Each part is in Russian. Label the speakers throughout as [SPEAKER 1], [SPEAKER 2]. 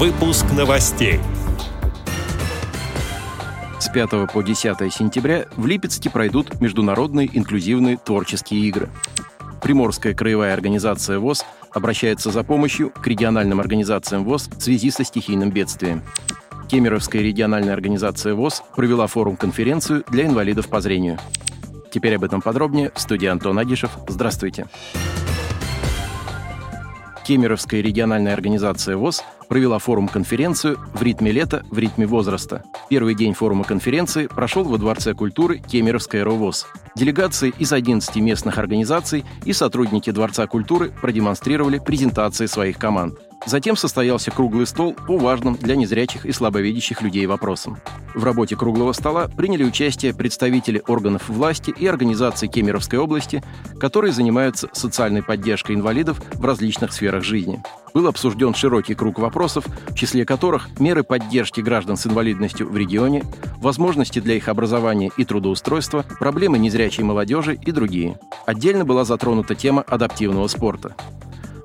[SPEAKER 1] Выпуск новостей.
[SPEAKER 2] С 5 по 10 сентября в Липецке пройдут международные инклюзивные творческие игры. Приморская краевая организация ВОЗ обращается за помощью к региональным организациям ВОЗ в связи со стихийным бедствием. Кемеровская региональная организация ВОЗ провела форум-конференцию для инвалидов по зрению. Теперь об этом подробнее в студии Антон Агишев. Здравствуйте. Кемеровская региональная организация ВОЗ провела форум-конференцию «В ритме лета, в ритме возраста». Первый день форума-конференции прошел во Дворце культуры Кемеровская РОВОЗ. Делегации из 11 местных организаций и сотрудники Дворца культуры продемонстрировали презентации своих команд – Затем состоялся круглый стол по важным для незрячих и слабовидящих людей вопросам. В работе круглого стола приняли участие представители органов власти и организаций Кемеровской области, которые занимаются социальной поддержкой инвалидов в различных сферах жизни. Был обсужден широкий круг вопросов, в числе которых меры поддержки граждан с инвалидностью в регионе, возможности для их образования и трудоустройства, проблемы незрячей молодежи и другие. Отдельно была затронута тема адаптивного спорта.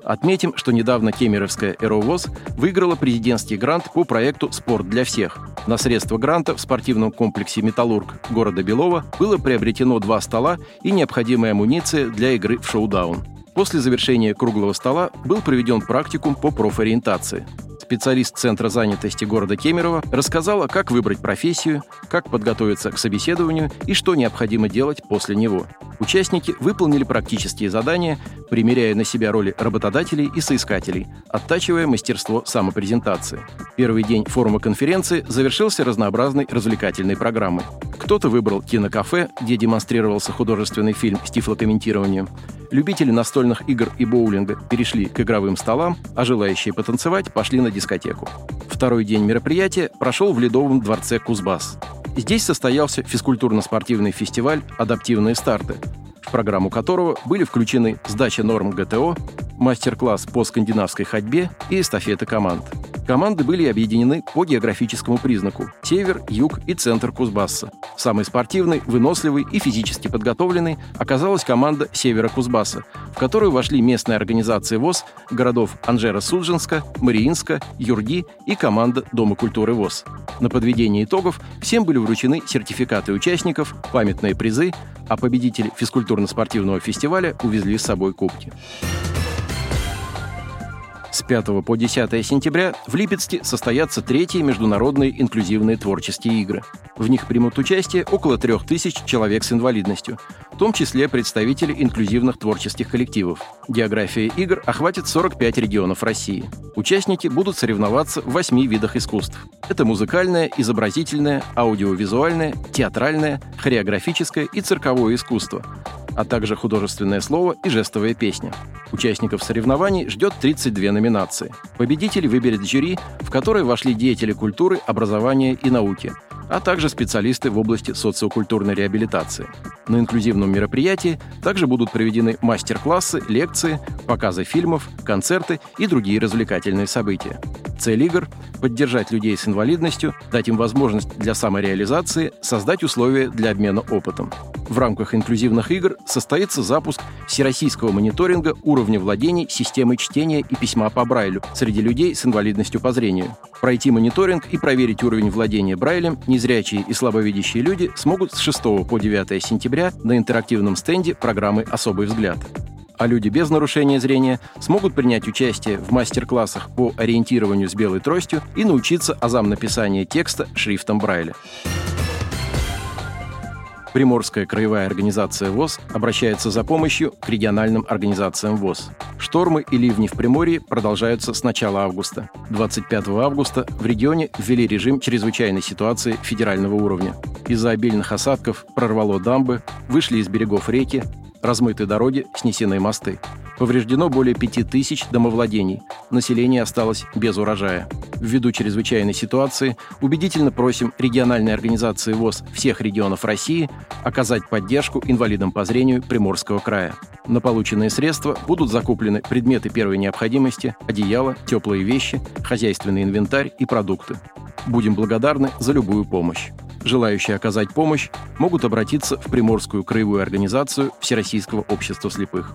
[SPEAKER 2] Отметим, что недавно Кемеровская «Эровоз» выиграла президентский грант по проекту «Спорт для всех». На средства гранта в спортивном комплексе «Металлург» города Белова было приобретено два стола и необходимая амуниция для игры в шоу-даун. После завершения круглого стола был проведен практикум по профориентации специалист Центра занятости города Кемерово, рассказала, как выбрать профессию, как подготовиться к собеседованию и что необходимо делать после него. Участники выполнили практические задания, примеряя на себя роли работодателей и соискателей, оттачивая мастерство самопрезентации. Первый день форума конференции завершился разнообразной развлекательной программой. Кто-то выбрал кинокафе, где демонстрировался художественный фильм с тифлокомментированием. Любители настольных игр и боулинга перешли к игровым столам, а желающие потанцевать пошли на дискотеку. Второй день мероприятия прошел в Ледовом дворце Кузбасс. Здесь состоялся физкультурно-спортивный фестиваль «Адаптивные старты», в программу которого были включены сдача норм ГТО, мастер-класс по скандинавской ходьбе и эстафеты команд. Команды были объединены по географическому признаку – север, юг и центр Кузбасса. Самой спортивной, выносливой и физически подготовленной оказалась команда севера Кузбасса, в которую вошли местные организации ВОЗ городов Анжера-Судженска, Мариинска, Юрги и команда Дома культуры ВОЗ. На подведение итогов всем были вручены сертификаты участников, памятные призы, а победители физкультурно-спортивного фестиваля увезли с собой кубки. С 5 по 10 сентября в Липецке состоятся третьи международные инклюзивные творческие игры. В них примут участие около трех тысяч человек с инвалидностью, в том числе представители инклюзивных творческих коллективов. География игр охватит 45 регионов России. Участники будут соревноваться в восьми видах искусств. Это музыкальное, изобразительное, аудиовизуальное, театральное, хореографическое и цирковое искусство, а также художественное слово и жестовая песня. Участников соревнований ждет 32 номинации. Победителей выберет жюри, в которое вошли деятели культуры, образования и науки, а также специалисты в области социокультурной реабилитации. На инклюзивном мероприятии также будут проведены мастер-классы, лекции, показы фильмов, концерты и другие развлекательные события. Цель игр – поддержать людей с инвалидностью, дать им возможность для самореализации, создать условия для обмена опытом. В рамках инклюзивных игр состоится запуск всероссийского мониторинга уровня владений системой чтения и письма по Брайлю среди людей с инвалидностью по зрению. Пройти мониторинг и проверить уровень владения Брайлем незрячие и слабовидящие люди смогут с 6 по 9 сентября на интерактивном стенде программы «Особый взгляд» а люди без нарушения зрения смогут принять участие в мастер-классах по ориентированию с белой тростью и научиться азам написания текста шрифтом Брайля. Приморская краевая организация ВОЗ обращается за помощью к региональным организациям ВОЗ. Штормы и ливни в Приморье продолжаются с начала августа. 25 августа в регионе ввели режим чрезвычайной ситуации федерального уровня. Из-за обильных осадков прорвало дамбы, вышли из берегов реки, размыты дороги, снесены мосты. Повреждено более 5000 домовладений. Население осталось без урожая. Ввиду чрезвычайной ситуации убедительно просим региональные организации ВОЗ всех регионов России оказать поддержку инвалидам по зрению Приморского края. На полученные средства будут закуплены предметы первой необходимости, одеяло, теплые вещи, хозяйственный инвентарь и продукты. Будем благодарны за любую помощь. Желающие оказать помощь могут обратиться в Приморскую краевую организацию Всероссийского общества слепых.